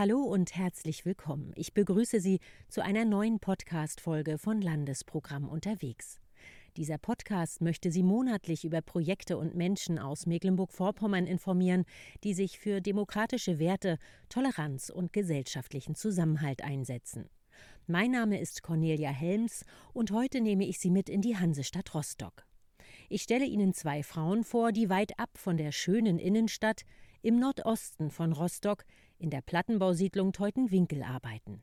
Hallo und herzlich willkommen. Ich begrüße Sie zu einer neuen Podcast-Folge von Landesprogramm unterwegs. Dieser Podcast möchte Sie monatlich über Projekte und Menschen aus Mecklenburg-Vorpommern informieren, die sich für demokratische Werte, Toleranz und gesellschaftlichen Zusammenhalt einsetzen. Mein Name ist Cornelia Helms und heute nehme ich Sie mit in die Hansestadt Rostock. Ich stelle Ihnen zwei Frauen vor, die weit ab von der schönen Innenstadt im Nordosten von Rostock in der Plattenbausiedlung Teutenwinkel arbeiten.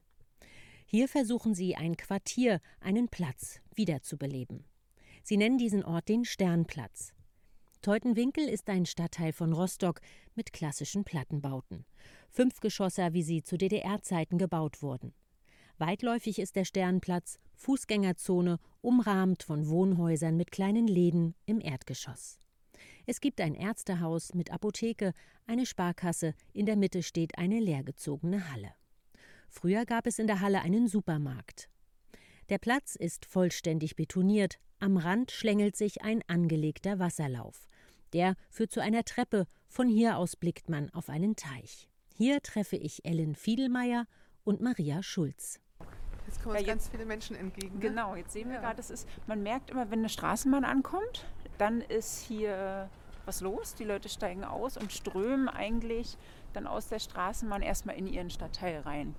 Hier versuchen sie ein Quartier, einen Platz wiederzubeleben. Sie nennen diesen Ort den Sternplatz. Teutenwinkel ist ein Stadtteil von Rostock mit klassischen Plattenbauten. Fünfgeschosser, wie sie zu DDR-Zeiten gebaut wurden. Weitläufig ist der Sternplatz Fußgängerzone, umrahmt von Wohnhäusern mit kleinen Läden im Erdgeschoss. Es gibt ein Ärztehaus mit Apotheke, eine Sparkasse, in der Mitte steht eine leergezogene Halle. Früher gab es in der Halle einen Supermarkt. Der Platz ist vollständig betoniert, am Rand schlängelt sich ein angelegter Wasserlauf. Der führt zu einer Treppe, von hier aus blickt man auf einen Teich. Hier treffe ich Ellen Fiedelmeier und Maria Schulz. Jetzt kommen uns ja, ganz viele Menschen entgegen. Ne? Genau, jetzt sehen wir ja. gerade, man merkt immer, wenn eine Straßenbahn ankommt, dann ist hier was los. Die Leute steigen aus und strömen eigentlich dann aus der Straßenbahn erstmal in ihren Stadtteil rein.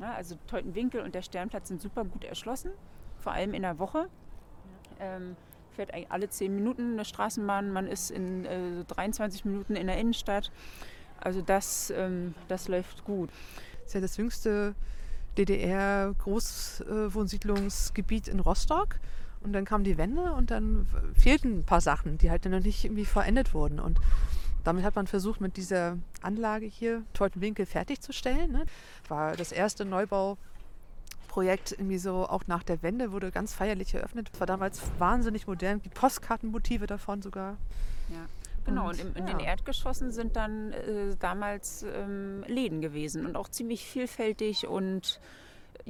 Ja, also Teutenwinkel und der Sternplatz sind super gut erschlossen, vor allem in der Woche. Ähm, fährt alle zehn Minuten eine Straßenbahn, man ist in äh, 23 Minuten in der Innenstadt. Also das, ähm, das läuft gut. Das ist ja das jüngste DDR-Großwohnsiedlungsgebiet in Rostock. Und dann kam die Wende und dann fehlten ein paar Sachen, die halt noch nicht irgendwie verendet wurden. Und damit hat man versucht, mit dieser Anlage hier Teutenwinkel fertigzustellen. Ne? War das erste Neubauprojekt irgendwie so, auch nach der Wende, wurde ganz feierlich eröffnet. War damals wahnsinnig modern, die Postkartenmotive davon sogar. Ja. Genau, und, und in, ja. den Erdgeschossen sind dann äh, damals ähm, Läden gewesen und auch ziemlich vielfältig und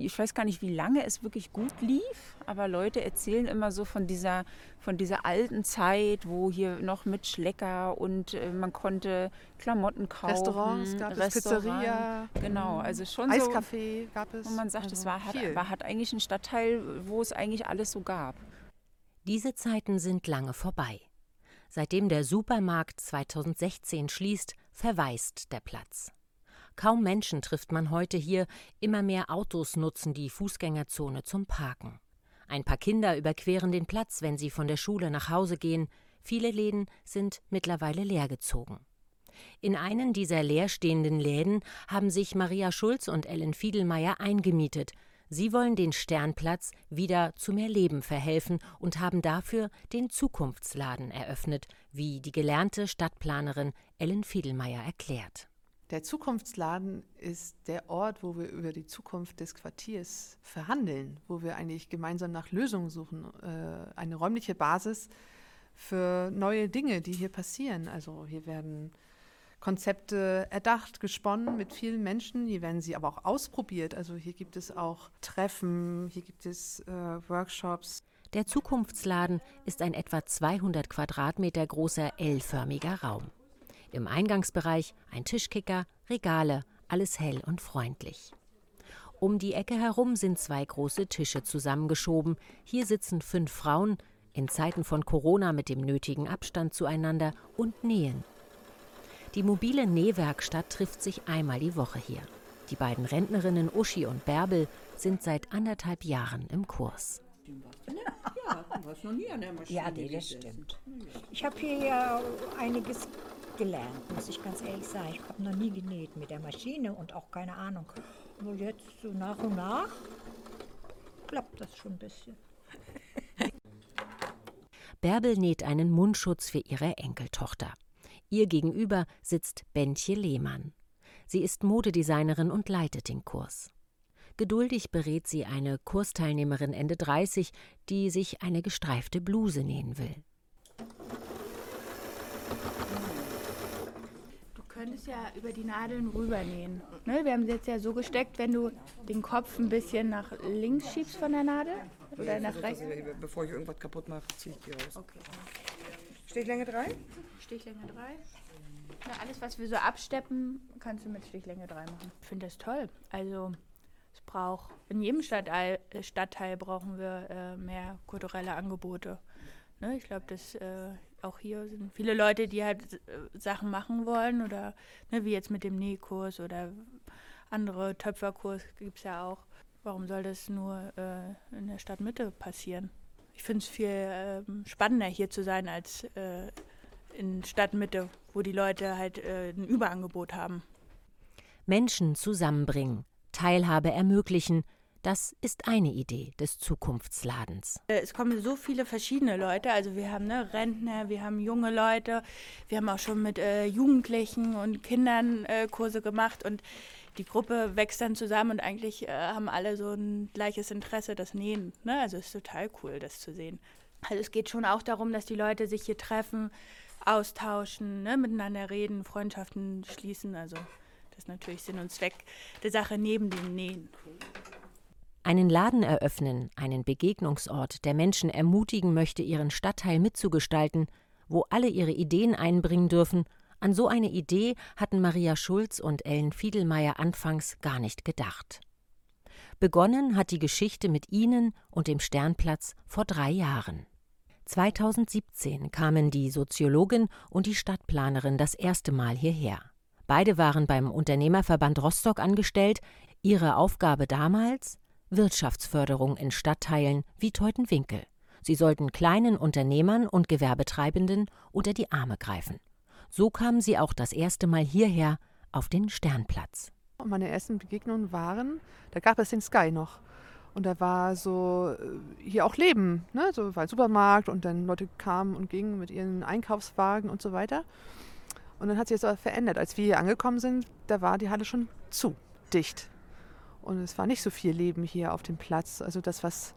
ich weiß gar nicht, wie lange es wirklich gut lief, aber Leute erzählen immer so von dieser, von dieser alten Zeit, wo hier noch mit Schlecker und äh, man konnte Klamotten kaufen. Restaurants gab es, Restaurant, Pizzeria. Genau, mhm. also schon Eiscafé so, gab es. Und man sagt, also es war, hat, war, hat eigentlich ein Stadtteil, wo es eigentlich alles so gab. Diese Zeiten sind lange vorbei. Seitdem der Supermarkt 2016 schließt, verwaist der Platz. Kaum Menschen trifft man heute hier, immer mehr Autos nutzen die Fußgängerzone zum Parken. Ein paar Kinder überqueren den Platz, wenn sie von der Schule nach Hause gehen, viele Läden sind mittlerweile leergezogen. In einen dieser leerstehenden Läden haben sich Maria Schulz und Ellen Fiedelmeier eingemietet. Sie wollen den Sternplatz wieder zu mehr Leben verhelfen und haben dafür den Zukunftsladen eröffnet, wie die gelernte Stadtplanerin Ellen Fiedelmeier erklärt. Der Zukunftsladen ist der Ort, wo wir über die Zukunft des Quartiers verhandeln, wo wir eigentlich gemeinsam nach Lösungen suchen, äh, eine räumliche Basis für neue Dinge, die hier passieren. Also hier werden Konzepte erdacht, gesponnen mit vielen Menschen, hier werden sie aber auch ausprobiert. Also hier gibt es auch Treffen, hier gibt es äh, Workshops. Der Zukunftsladen ist ein etwa 200 Quadratmeter großer L-förmiger Raum. Im Eingangsbereich ein Tischkicker, Regale, alles hell und freundlich. Um die Ecke herum sind zwei große Tische zusammengeschoben. Hier sitzen fünf Frauen, in Zeiten von Corona mit dem nötigen Abstand zueinander und nähen. Die mobile Nähwerkstatt trifft sich einmal die Woche hier. Die beiden Rentnerinnen Uschi und Bärbel sind seit anderthalb Jahren im Kurs. Ja, du warst noch nie an der Maschine. Ja, nee, das stimmt. Ich habe hier ja einiges gelernt, muss ich ganz ehrlich sagen. Ich habe noch nie genäht mit der Maschine und auch keine Ahnung. Nur jetzt so nach und nach klappt das schon ein bisschen. Bärbel näht einen Mundschutz für ihre Enkeltochter. Ihr gegenüber sitzt Bentje Lehmann. Sie ist Modedesignerin und leitet den Kurs. Geduldig berät sie eine Kursteilnehmerin Ende 30, die sich eine gestreifte Bluse nähen will. Könntest ja über die Nadeln rübernähen. Ne? Wir haben sie jetzt ja so gesteckt, wenn du den Kopf ein bisschen nach links schiebst von der Nadel oder ja, nach rechts. Also, bevor ich irgendwas kaputt mache, ziehe ich die raus. Okay. Stichlänge 3? Stichlänge 3. Na, alles, was wir so absteppen, kannst du mit Stichlänge 3 machen. Ich finde das toll. Also es braucht, in jedem Stadtteil, Stadtteil brauchen wir äh, mehr kulturelle Angebote. Ne? Ich glaube, dass äh, auch hier sind viele Leute, die halt äh, Sachen machen wollen oder ne, wie jetzt mit dem Nähkurs oder andere Töpferkurs gibt es ja auch. Warum soll das nur äh, in der Stadtmitte passieren? Ich finde es viel ähm, spannender hier zu sein als äh, in Stadtmitte, wo die Leute halt äh, ein Überangebot haben. Menschen zusammenbringen, Teilhabe ermöglichen, das ist eine Idee des Zukunftsladens. Äh, es kommen so viele verschiedene Leute. Also wir haben ne, Rentner, wir haben junge Leute, wir haben auch schon mit äh, Jugendlichen und Kindern äh, Kurse gemacht und die Gruppe wächst dann zusammen und eigentlich äh, haben alle so ein gleiches Interesse, das Nähen. Ne? Also es ist total cool, das zu sehen. Also es geht schon auch darum, dass die Leute sich hier treffen, austauschen, ne? miteinander reden, Freundschaften schließen. Also das ist natürlich Sinn und Zweck der Sache neben dem Nähen. Einen Laden eröffnen, einen Begegnungsort, der Menschen ermutigen möchte, ihren Stadtteil mitzugestalten, wo alle ihre Ideen einbringen dürfen an so eine Idee hatten Maria Schulz und Ellen Fiedelmeier anfangs gar nicht gedacht. Begonnen hat die Geschichte mit ihnen und dem Sternplatz vor drei Jahren. 2017 kamen die Soziologin und die Stadtplanerin das erste Mal hierher. Beide waren beim Unternehmerverband Rostock angestellt. Ihre Aufgabe damals Wirtschaftsförderung in Stadtteilen wie Teutenwinkel. Sie sollten kleinen Unternehmern und Gewerbetreibenden unter die Arme greifen. So kamen sie auch das erste Mal hierher auf den Sternplatz. Meine ersten Begegnungen waren, da gab es den Sky noch. Und da war so äh, hier auch Leben, ne? so war ein Supermarkt und dann Leute kamen und gingen mit ihren Einkaufswagen und so weiter. Und dann hat sich das aber verändert. Als wir hier angekommen sind, da war die Halle schon zu, dicht. Und es war nicht so viel Leben hier auf dem Platz. Also das, was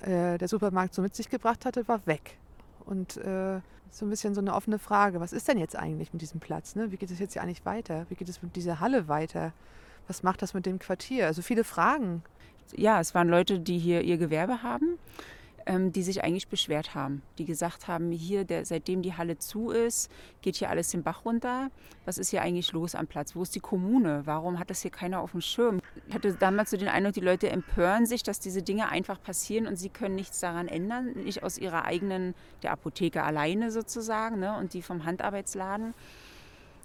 äh, der Supermarkt so mit sich gebracht hatte, war weg. Und äh, so ein bisschen so eine offene Frage. Was ist denn jetzt eigentlich mit diesem Platz? Ne? Wie geht es jetzt hier eigentlich weiter? Wie geht es mit dieser Halle weiter? Was macht das mit dem Quartier? Also viele Fragen. Ja, es waren Leute, die hier ihr Gewerbe haben die sich eigentlich beschwert haben, die gesagt haben, hier, der, seitdem die Halle zu ist, geht hier alles den Bach runter. Was ist hier eigentlich los am Platz? Wo ist die Kommune? Warum hat das hier keiner auf dem Schirm? Ich hatte damals so den Eindruck, die Leute empören sich, dass diese Dinge einfach passieren und sie können nichts daran ändern, nicht aus ihrer eigenen, der Apotheke alleine sozusagen ne, und die vom Handarbeitsladen.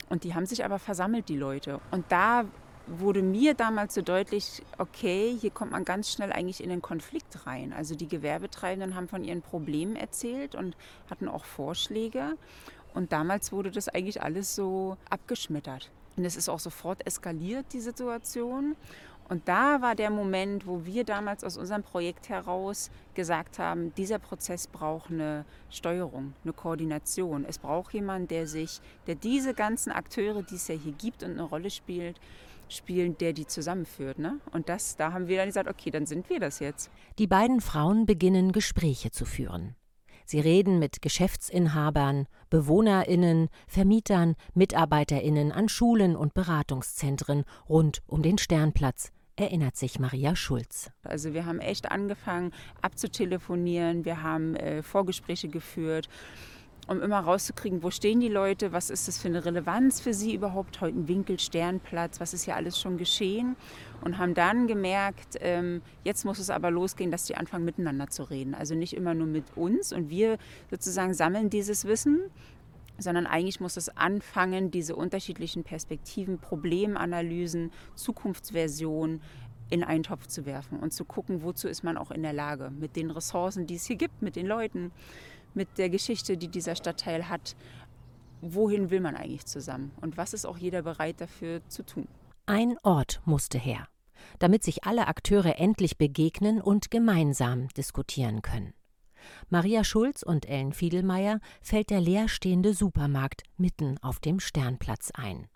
Und die haben sich aber versammelt, die Leute. Und da wurde mir damals so deutlich, okay, hier kommt man ganz schnell eigentlich in den Konflikt rein. Also die Gewerbetreibenden haben von ihren Problemen erzählt und hatten auch Vorschläge. Und damals wurde das eigentlich alles so abgeschmettert. Und es ist auch sofort eskaliert, die Situation. Und da war der Moment, wo wir damals aus unserem Projekt heraus gesagt haben, dieser Prozess braucht eine Steuerung, eine Koordination. Es braucht jemanden, der sich, der diese ganzen Akteure, die es ja hier gibt und eine Rolle spielt, spielen, der die zusammenführt. Ne? Und das, da haben wir dann gesagt, okay, dann sind wir das jetzt. Die beiden Frauen beginnen Gespräche zu führen. Sie reden mit Geschäftsinhabern, Bewohnerinnen, Vermietern, Mitarbeiterinnen an Schulen und Beratungszentren rund um den Sternplatz, erinnert sich Maria Schulz. Also wir haben echt angefangen abzutelefonieren, wir haben äh, Vorgespräche geführt um immer rauszukriegen, wo stehen die Leute, was ist das für eine Relevanz für sie überhaupt, heute ein Winkel, Sternplatz, was ist hier alles schon geschehen? Und haben dann gemerkt, ähm, jetzt muss es aber losgehen, dass die anfangen miteinander zu reden. Also nicht immer nur mit uns und wir sozusagen sammeln dieses Wissen, sondern eigentlich muss es anfangen, diese unterschiedlichen Perspektiven, Problemanalysen, Zukunftsversionen in einen Topf zu werfen und zu gucken, wozu ist man auch in der Lage, mit den Ressourcen, die es hier gibt, mit den Leuten mit der Geschichte, die dieser Stadtteil hat, wohin will man eigentlich zusammen und was ist auch jeder bereit dafür zu tun. Ein Ort musste her, damit sich alle Akteure endlich begegnen und gemeinsam diskutieren können. Maria Schulz und Ellen Fiedelmeier fällt der leerstehende Supermarkt mitten auf dem Sternplatz ein.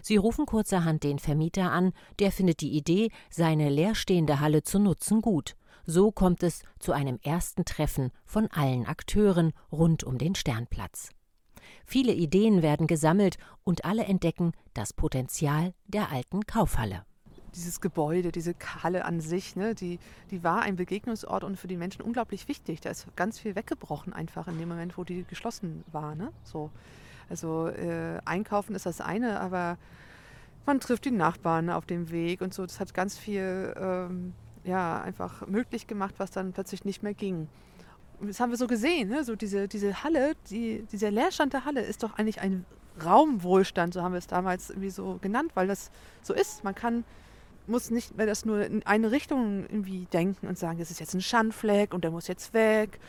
Sie rufen kurzerhand den Vermieter an, der findet die Idee, seine leerstehende Halle zu nutzen, gut so kommt es zu einem ersten Treffen von allen Akteuren rund um den Sternplatz. Viele Ideen werden gesammelt und alle entdecken das Potenzial der alten Kaufhalle. Dieses Gebäude, diese Halle an sich, ne, die, die war ein Begegnungsort und für die Menschen unglaublich wichtig. Da ist ganz viel weggebrochen einfach in dem Moment, wo die geschlossen war. Ne? So. Also äh, einkaufen ist das eine, aber man trifft die Nachbarn auf dem Weg und so. Das hat ganz viel ähm, ja, einfach möglich gemacht, was dann plötzlich nicht mehr ging. Das haben wir so gesehen, ne? so diese, diese Halle, die, dieser Leerstand der Halle ist doch eigentlich ein Raumwohlstand, so haben wir es damals irgendwie so genannt, weil das so ist. Man kann, muss nicht mehr das nur in eine Richtung irgendwie denken und sagen, das ist jetzt ein Schandfleck und der muss jetzt weg,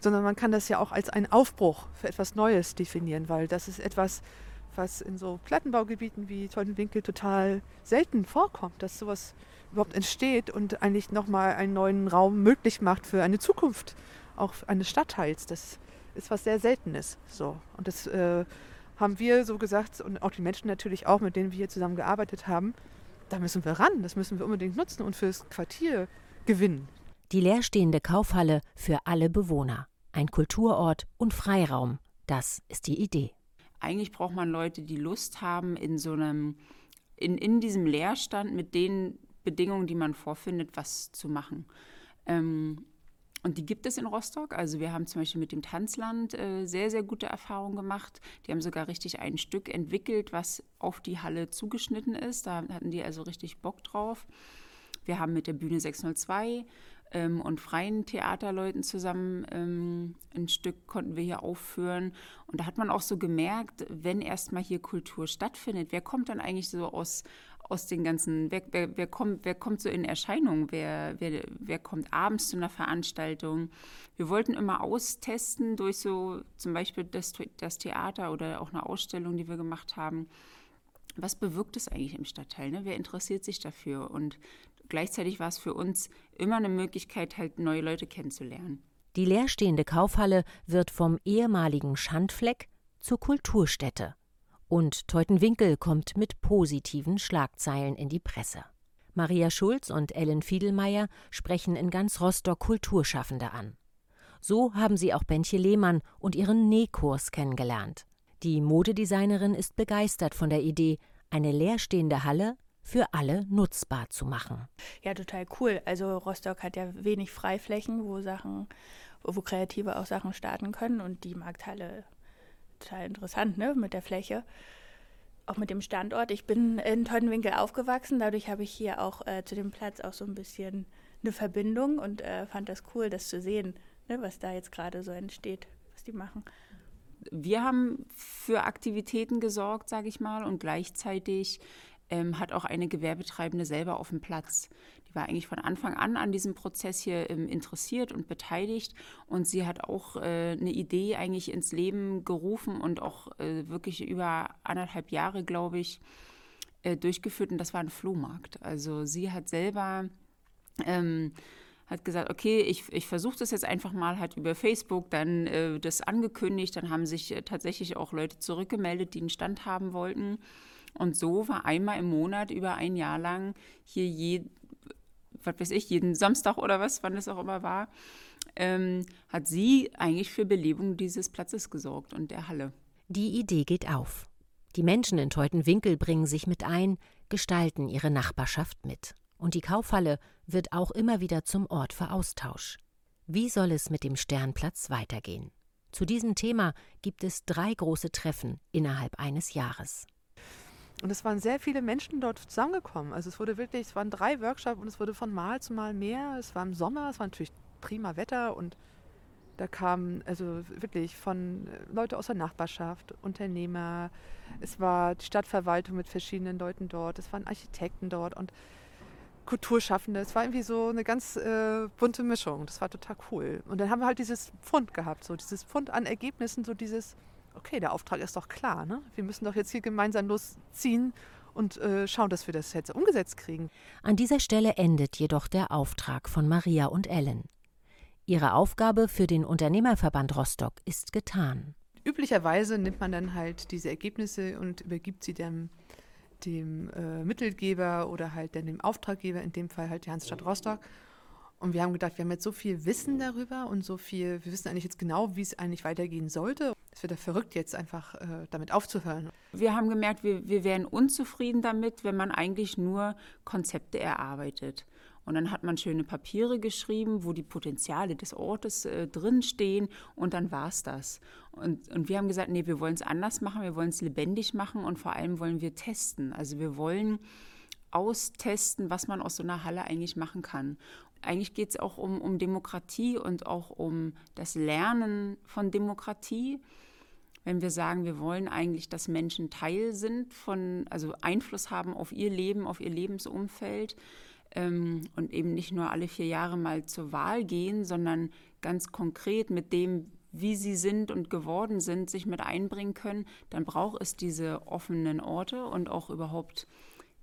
sondern man kann das ja auch als einen Aufbruch für etwas Neues definieren, weil das ist etwas, was in so Plattenbaugebieten wie Teutenwinkel total selten vorkommt, dass sowas überhaupt entsteht und eigentlich nochmal einen neuen Raum möglich macht für eine Zukunft, auch eines Stadtteils. Das ist was sehr Seltenes. So. Und das äh, haben wir so gesagt und auch die Menschen natürlich auch, mit denen wir hier zusammen gearbeitet haben, da müssen wir ran, das müssen wir unbedingt nutzen und fürs Quartier gewinnen. Die leerstehende Kaufhalle für alle Bewohner. Ein Kulturort und Freiraum. Das ist die Idee. Eigentlich braucht man Leute, die Lust haben, in so einem, in, in diesem Leerstand mit den Bedingungen, die man vorfindet, was zu machen. Ähm, und die gibt es in Rostock. Also wir haben zum Beispiel mit dem Tanzland äh, sehr, sehr gute Erfahrungen gemacht. Die haben sogar richtig ein Stück entwickelt, was auf die Halle zugeschnitten ist. Da hatten die also richtig Bock drauf. Wir haben mit der Bühne 602 ähm, und freien Theaterleuten zusammen ähm, ein Stück konnten wir hier aufführen. Und da hat man auch so gemerkt, wenn erstmal hier Kultur stattfindet, wer kommt dann eigentlich so aus, aus den ganzen, wer, wer, wer, kommt, wer kommt so in Erscheinung, wer, wer, wer kommt abends zu einer Veranstaltung. Wir wollten immer austesten durch so zum Beispiel das, das Theater oder auch eine Ausstellung, die wir gemacht haben. Was bewirkt es eigentlich im Stadtteil? Ne? Wer interessiert sich dafür? Und gleichzeitig war es für uns immer eine Möglichkeit, halt neue Leute kennenzulernen. Die leerstehende Kaufhalle wird vom ehemaligen Schandfleck zur Kulturstätte. Und Teutenwinkel kommt mit positiven Schlagzeilen in die Presse. Maria Schulz und Ellen Fiedelmeier sprechen in ganz Rostock Kulturschaffende an. So haben sie auch Bentje Lehmann und ihren Nähkurs kennengelernt. Die Modedesignerin ist begeistert von der Idee, eine leerstehende Halle für alle nutzbar zu machen. Ja, total cool. Also Rostock hat ja wenig Freiflächen, wo Sachen, wo Kreative auch Sachen starten können und die Markthalle total interessant, ne, mit der Fläche. Auch mit dem Standort. Ich bin in Teutenwinkel aufgewachsen, dadurch habe ich hier auch äh, zu dem Platz auch so ein bisschen eine Verbindung und äh, fand das cool, das zu sehen, ne, was da jetzt gerade so entsteht, was die machen. Wir haben für Aktivitäten gesorgt, sage ich mal, und gleichzeitig ähm, hat auch eine Gewerbetreibende selber auf dem Platz war eigentlich von Anfang an an diesem Prozess hier ähm, interessiert und beteiligt. Und sie hat auch äh, eine Idee eigentlich ins Leben gerufen und auch äh, wirklich über anderthalb Jahre, glaube ich, äh, durchgeführt. Und das war ein Flohmarkt. Also sie hat selber ähm, hat gesagt, okay, ich, ich versuche das jetzt einfach mal, hat über Facebook dann äh, das angekündigt, dann haben sich äh, tatsächlich auch Leute zurückgemeldet, die einen Stand haben wollten. Und so war einmal im Monat über ein Jahr lang hier je, was weiß ich, jeden Samstag oder was, wann es auch immer war, ähm, hat sie eigentlich für Belebung dieses Platzes gesorgt und der Halle. Die Idee geht auf. Die Menschen in Teutenwinkel bringen sich mit ein, gestalten ihre Nachbarschaft mit. Und die Kaufhalle wird auch immer wieder zum Ort für Austausch. Wie soll es mit dem Sternplatz weitergehen? Zu diesem Thema gibt es drei große Treffen innerhalb eines Jahres. Und es waren sehr viele Menschen dort zusammengekommen. Also es wurde wirklich, es waren drei Workshops und es wurde von Mal zu Mal mehr. Es war im Sommer, es war natürlich prima Wetter und da kamen also wirklich von äh, Leute aus der Nachbarschaft, Unternehmer, es war die Stadtverwaltung mit verschiedenen Leuten dort, es waren Architekten dort und Kulturschaffende. Es war irgendwie so eine ganz äh, bunte Mischung. Das war total cool. Und dann haben wir halt dieses Pfund gehabt, so dieses Pfund an Ergebnissen, so dieses okay, der Auftrag ist doch klar. Ne? Wir müssen doch jetzt hier gemeinsam losziehen und äh, schauen, dass wir das jetzt umgesetzt kriegen. An dieser Stelle endet jedoch der Auftrag von Maria und Ellen. Ihre Aufgabe für den Unternehmerverband Rostock ist getan. Üblicherweise nimmt man dann halt diese Ergebnisse und übergibt sie dem, dem äh, Mittelgeber oder halt dann dem Auftraggeber, in dem Fall halt die Hansestadt Rostock. Und wir haben gedacht, wir haben jetzt so viel Wissen darüber und so viel, wir wissen eigentlich jetzt genau, wie es eigentlich weitergehen sollte. Es wird ja verrückt, jetzt einfach äh, damit aufzuhören. Wir haben gemerkt, wir, wir wären unzufrieden damit, wenn man eigentlich nur Konzepte erarbeitet. Und dann hat man schöne Papiere geschrieben, wo die Potenziale des Ortes äh, drinstehen und dann war es das. Und, und wir haben gesagt, nee, wir wollen es anders machen, wir wollen es lebendig machen und vor allem wollen wir testen. Also wir wollen austesten, was man aus so einer Halle eigentlich machen kann. Eigentlich geht es auch um, um Demokratie und auch um das Lernen von Demokratie. Wenn wir sagen, wir wollen eigentlich, dass Menschen Teil sind von, also Einfluss haben auf ihr Leben, auf ihr Lebensumfeld, ähm, und eben nicht nur alle vier Jahre mal zur Wahl gehen, sondern ganz konkret mit dem, wie sie sind und geworden sind, sich mit einbringen können, dann braucht es diese offenen Orte und auch überhaupt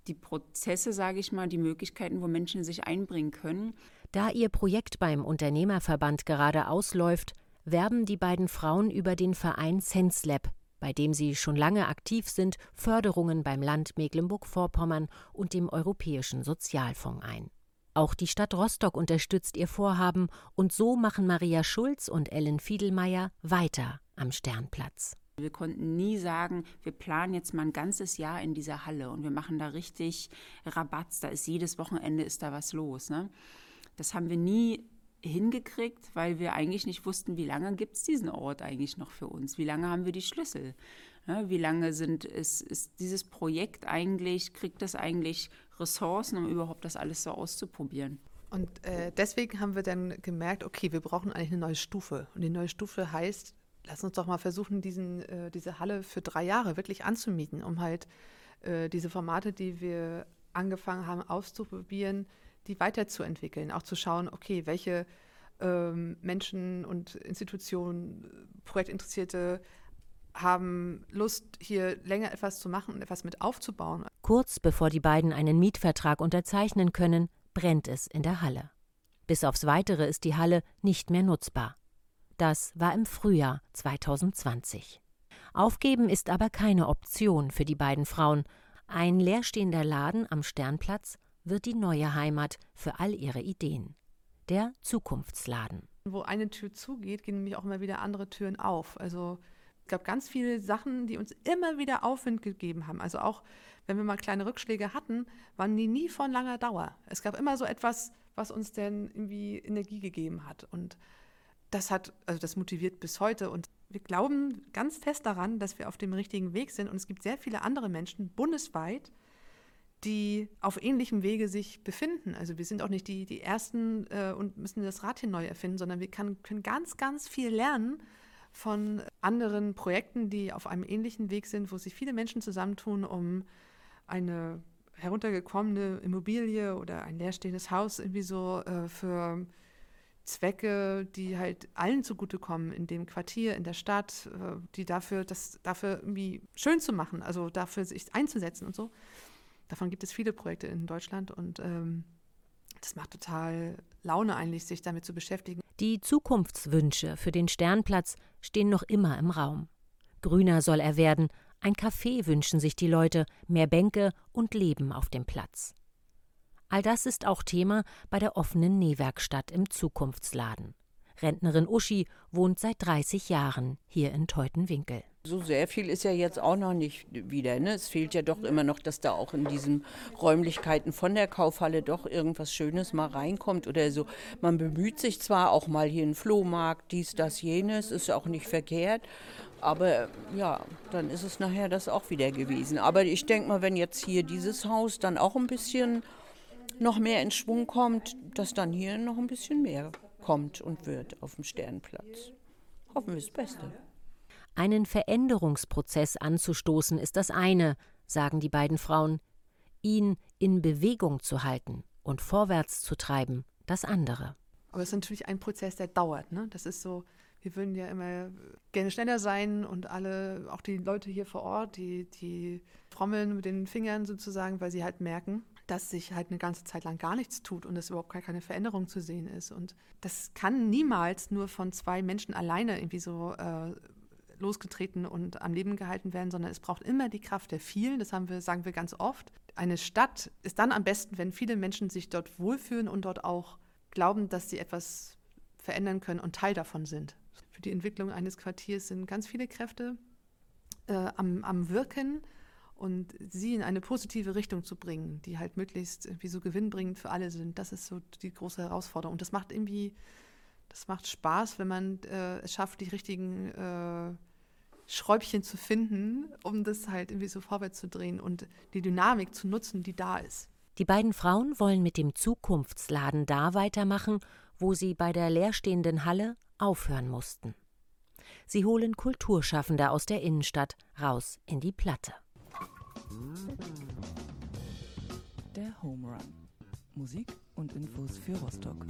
die Prozesse, sage ich mal, die Möglichkeiten, wo Menschen sich einbringen können. Da ihr Projekt beim Unternehmerverband gerade ausläuft, werben die beiden Frauen über den Verein SenseLab, bei dem sie schon lange aktiv sind, Förderungen beim Land Mecklenburg-Vorpommern und dem Europäischen Sozialfonds ein. Auch die Stadt Rostock unterstützt ihr Vorhaben und so machen Maria Schulz und Ellen Fiedelmeier weiter am Sternplatz. Wir konnten nie sagen, wir planen jetzt mal ein ganzes Jahr in dieser Halle und wir machen da richtig Rabatz, da ist jedes Wochenende ist da was los. Ne? Das haben wir nie hingekriegt, weil wir eigentlich nicht wussten, wie lange gibt es diesen Ort eigentlich noch für uns? Wie lange haben wir die Schlüssel? Ja, wie lange sind, ist, ist dieses Projekt eigentlich, kriegt das eigentlich Ressourcen, um überhaupt das alles so auszuprobieren? Und äh, deswegen haben wir dann gemerkt, okay, wir brauchen eigentlich eine neue Stufe. Und die neue Stufe heißt, lass uns doch mal versuchen, diesen, äh, diese Halle für drei Jahre wirklich anzumieten, um halt äh, diese Formate, die wir angefangen haben auszuprobieren, die weiterzuentwickeln, auch zu schauen, okay, welche ähm, Menschen und Institutionen, Projektinteressierte haben Lust, hier länger etwas zu machen und etwas mit aufzubauen. Kurz bevor die beiden einen Mietvertrag unterzeichnen können, brennt es in der Halle. Bis aufs Weitere ist die Halle nicht mehr nutzbar. Das war im Frühjahr 2020. Aufgeben ist aber keine Option für die beiden Frauen. Ein leerstehender Laden am Sternplatz wird die neue Heimat für all ihre Ideen. Der Zukunftsladen. Wo eine Tür zugeht, gehen nämlich auch immer wieder andere Türen auf. Also es gab ganz viele Sachen, die uns immer wieder Aufwind gegeben haben. Also auch wenn wir mal kleine Rückschläge hatten, waren die nie von langer Dauer. Es gab immer so etwas, was uns dann irgendwie Energie gegeben hat. Und das hat, also das motiviert bis heute. Und wir glauben ganz fest daran, dass wir auf dem richtigen Weg sind. Und es gibt sehr viele andere Menschen bundesweit, die auf ähnlichem Wege sich befinden. Also wir sind auch nicht die, die Ersten äh, und müssen das Rad hier neu erfinden, sondern wir kann, können ganz, ganz viel lernen von anderen Projekten, die auf einem ähnlichen Weg sind, wo sich viele Menschen zusammentun, um eine heruntergekommene Immobilie oder ein leerstehendes Haus irgendwie so äh, für Zwecke, die halt allen zugutekommen in dem Quartier, in der Stadt, äh, die dafür, das dafür irgendwie schön zu machen, also dafür sich einzusetzen und so. Davon gibt es viele Projekte in Deutschland und ähm, das macht total Laune eigentlich, sich damit zu beschäftigen. Die Zukunftswünsche für den Sternplatz stehen noch immer im Raum. Grüner soll er werden, ein Café wünschen sich die Leute, mehr Bänke und Leben auf dem Platz. All das ist auch Thema bei der offenen Nähwerkstatt im Zukunftsladen. Rentnerin Uschi wohnt seit 30 Jahren hier in Teutenwinkel. So sehr viel ist ja jetzt auch noch nicht wieder. Ne? Es fehlt ja doch immer noch, dass da auch in diesen Räumlichkeiten von der Kaufhalle doch irgendwas Schönes mal reinkommt oder so. Man bemüht sich zwar auch mal hier einen Flohmarkt, dies, das, jenes, ist auch nicht verkehrt. Aber ja, dann ist es nachher das auch wieder gewesen. Aber ich denke mal, wenn jetzt hier dieses Haus dann auch ein bisschen noch mehr in Schwung kommt, dass dann hier noch ein bisschen mehr kommt und wird auf dem Sternplatz. Hoffen wir das Beste. Einen Veränderungsprozess anzustoßen ist das eine, sagen die beiden Frauen. Ihn in Bewegung zu halten und vorwärts zu treiben, das andere. Aber es ist natürlich ein Prozess, der dauert. Ne? Das ist so, wir würden ja immer gerne schneller sein und alle, auch die Leute hier vor Ort, die, die trommeln mit den Fingern sozusagen, weil sie halt merken, dass sich halt eine ganze Zeit lang gar nichts tut und es überhaupt gar keine Veränderung zu sehen ist. Und das kann niemals nur von zwei Menschen alleine irgendwie so äh, losgetreten und am Leben gehalten werden, sondern es braucht immer die Kraft der vielen. Das haben wir, sagen wir ganz oft. Eine Stadt ist dann am besten, wenn viele Menschen sich dort wohlfühlen und dort auch glauben, dass sie etwas verändern können und Teil davon sind. Für die Entwicklung eines Quartiers sind ganz viele Kräfte äh, am, am Wirken und sie in eine positive Richtung zu bringen, die halt möglichst irgendwie so gewinnbringend für alle sind. Das ist so die große Herausforderung. Und das macht irgendwie, das macht Spaß, wenn man äh, es schafft, die richtigen äh, Schräubchen zu finden, um das halt irgendwie so vorwärts zu drehen und die Dynamik zu nutzen, die da ist. Die beiden Frauen wollen mit dem Zukunftsladen da weitermachen, wo sie bei der leerstehenden Halle aufhören mussten. Sie holen Kulturschaffende aus der Innenstadt raus in die Platte. Der Home Run. Musik und Infos für Rostock.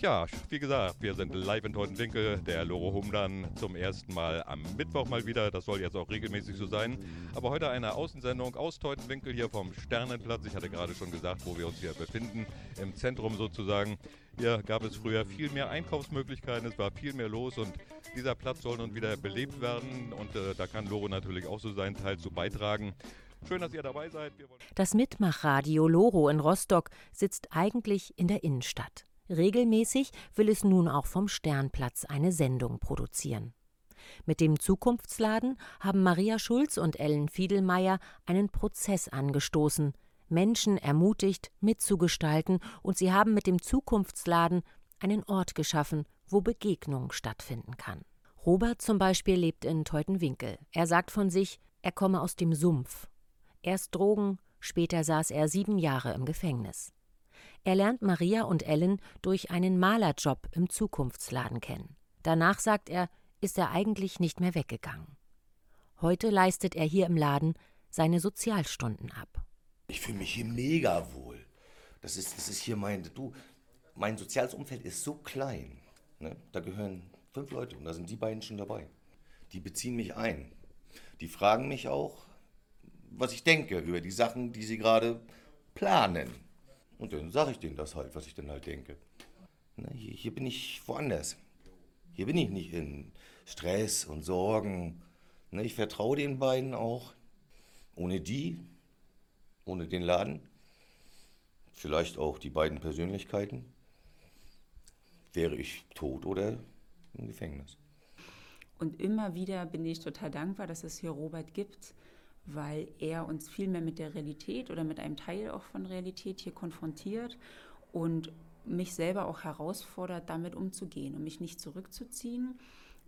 Ja, wie gesagt, wir sind live in Teutenwinkel, der Loro Humdan zum ersten Mal am Mittwoch mal wieder. Das soll jetzt auch regelmäßig so sein. Aber heute eine Außensendung aus Teutenwinkel hier vom Sternenplatz. Ich hatte gerade schon gesagt, wo wir uns hier befinden, im Zentrum sozusagen. Hier gab es früher viel mehr Einkaufsmöglichkeiten, es war viel mehr los und dieser Platz soll nun wieder belebt werden und äh, da kann Loro natürlich auch so seinen Teil zu beitragen. Schön, dass ihr dabei seid. Das Mitmachradio Loro in Rostock sitzt eigentlich in der Innenstadt. Regelmäßig will es nun auch vom Sternplatz eine Sendung produzieren. Mit dem Zukunftsladen haben Maria Schulz und Ellen Fiedelmeier einen Prozess angestoßen, Menschen ermutigt, mitzugestalten, und sie haben mit dem Zukunftsladen einen Ort geschaffen, wo Begegnung stattfinden kann. Robert zum Beispiel lebt in Teutenwinkel. Er sagt von sich, er komme aus dem Sumpf Erst Drogen, später saß er sieben Jahre im Gefängnis. Er lernt Maria und Ellen durch einen Malerjob im Zukunftsladen kennen. Danach, sagt er, ist er eigentlich nicht mehr weggegangen. Heute leistet er hier im Laden seine Sozialstunden ab. Ich fühle mich hier mega wohl. Das ist, das ist hier mein, du, mein soziales Umfeld ist so klein. Ne? Da gehören fünf Leute und da sind die beiden schon dabei. Die beziehen mich ein. Die fragen mich auch, was ich denke über die Sachen, die sie gerade planen. Und dann sage ich denen das halt, was ich dann halt denke. Na, hier, hier bin ich woanders. Hier bin ich nicht in Stress und Sorgen. Na, ich vertraue den beiden auch. Ohne die, ohne den Laden, vielleicht auch die beiden Persönlichkeiten, wäre ich tot oder im Gefängnis. Und immer wieder bin ich total dankbar, dass es hier Robert gibt, weil er uns viel mehr mit der Realität oder mit einem Teil auch von Realität hier konfrontiert und mich selber auch herausfordert, damit umzugehen und mich nicht zurückzuziehen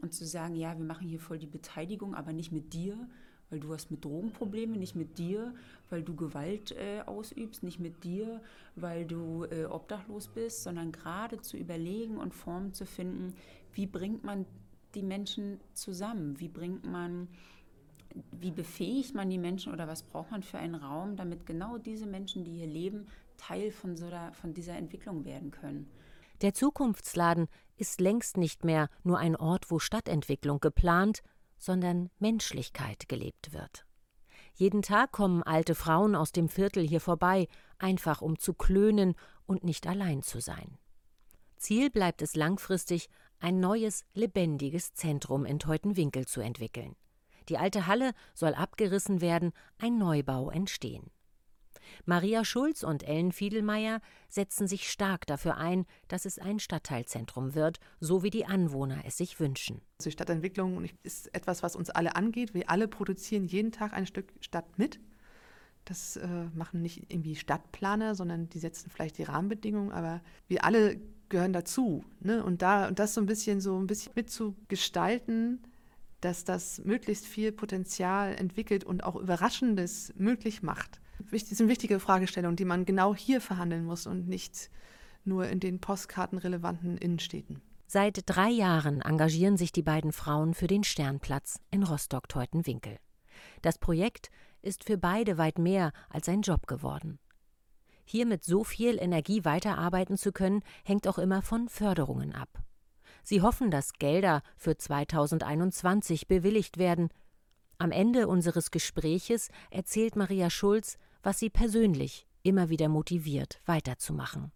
und zu sagen, ja, wir machen hier voll die Beteiligung, aber nicht mit dir, weil du hast mit Drogenprobleme, nicht mit dir, weil du Gewalt äh, ausübst, nicht mit dir, weil du äh, obdachlos bist, sondern gerade zu überlegen und Formen zu finden, wie bringt man die Menschen zusammen, wie bringt man wie befähigt man die Menschen oder was braucht man für einen Raum, damit genau diese Menschen, die hier leben, Teil von, so der, von dieser Entwicklung werden können. Der Zukunftsladen ist längst nicht mehr nur ein Ort, wo Stadtentwicklung geplant, sondern Menschlichkeit gelebt wird. Jeden Tag kommen alte Frauen aus dem Viertel hier vorbei, einfach um zu klönen und nicht allein zu sein. Ziel bleibt es langfristig, ein neues, lebendiges Zentrum in Teutenwinkel zu entwickeln. Die alte Halle soll abgerissen werden, ein Neubau entstehen. Maria Schulz und Ellen Fiedelmeier setzen sich stark dafür ein, dass es ein Stadtteilzentrum wird, so wie die Anwohner es sich wünschen. Die Stadtentwicklung ist etwas, was uns alle angeht. Wir alle produzieren jeden Tag ein Stück Stadt mit. Das äh, machen nicht irgendwie Stadtplaner, sondern die setzen vielleicht die Rahmenbedingungen, aber wir alle gehören dazu. Ne? Und da und das so ein bisschen so ein bisschen mitzugestalten, dass das möglichst viel Potenzial entwickelt und auch Überraschendes möglich macht. Das sind wichtige Fragestellungen, die man genau hier verhandeln muss und nicht nur in den postkartenrelevanten Innenstädten. Seit drei Jahren engagieren sich die beiden Frauen für den Sternplatz in Rostock-Teutenwinkel. Das Projekt ist für beide weit mehr als ein Job geworden. Hier mit so viel Energie weiterarbeiten zu können, hängt auch immer von Förderungen ab. Sie hoffen, dass Gelder für 2021 bewilligt werden. Am Ende unseres Gespräches erzählt Maria Schulz, was sie persönlich immer wieder motiviert, weiterzumachen.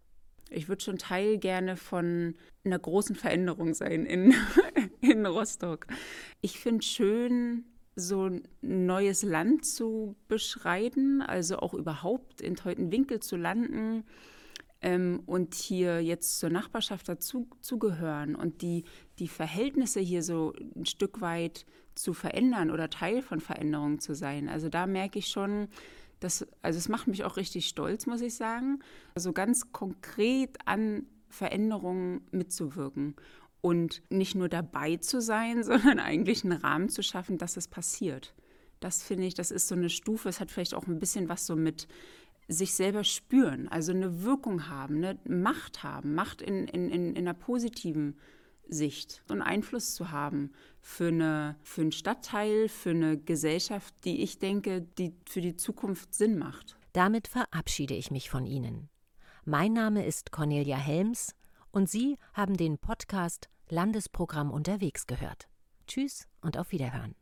Ich würde schon Teil gerne von einer großen Veränderung sein in, in Rostock. Ich finde schön, so ein neues Land zu beschreiten, also auch überhaupt in Teutenwinkel zu landen ähm, und hier jetzt zur Nachbarschaft dazu zugehören und die, die Verhältnisse hier so ein Stück weit zu verändern oder Teil von Veränderungen zu sein. Also da merke ich schon, dass, also es macht mich auch richtig stolz, muss ich sagen, also ganz konkret an Veränderungen mitzuwirken und nicht nur dabei zu sein, sondern eigentlich einen Rahmen zu schaffen, dass es passiert. Das finde ich, das ist so eine Stufe, es hat vielleicht auch ein bisschen was so mit sich selber spüren, also eine Wirkung haben, eine Macht haben, Macht in, in, in, in einer positiven Sicht und Einfluss zu haben für, eine, für einen Stadtteil, für eine Gesellschaft, die ich denke, die für die Zukunft Sinn macht. Damit verabschiede ich mich von Ihnen. Mein Name ist Cornelia Helms und Sie haben den Podcast Landesprogramm unterwegs gehört. Tschüss und auf Wiederhören.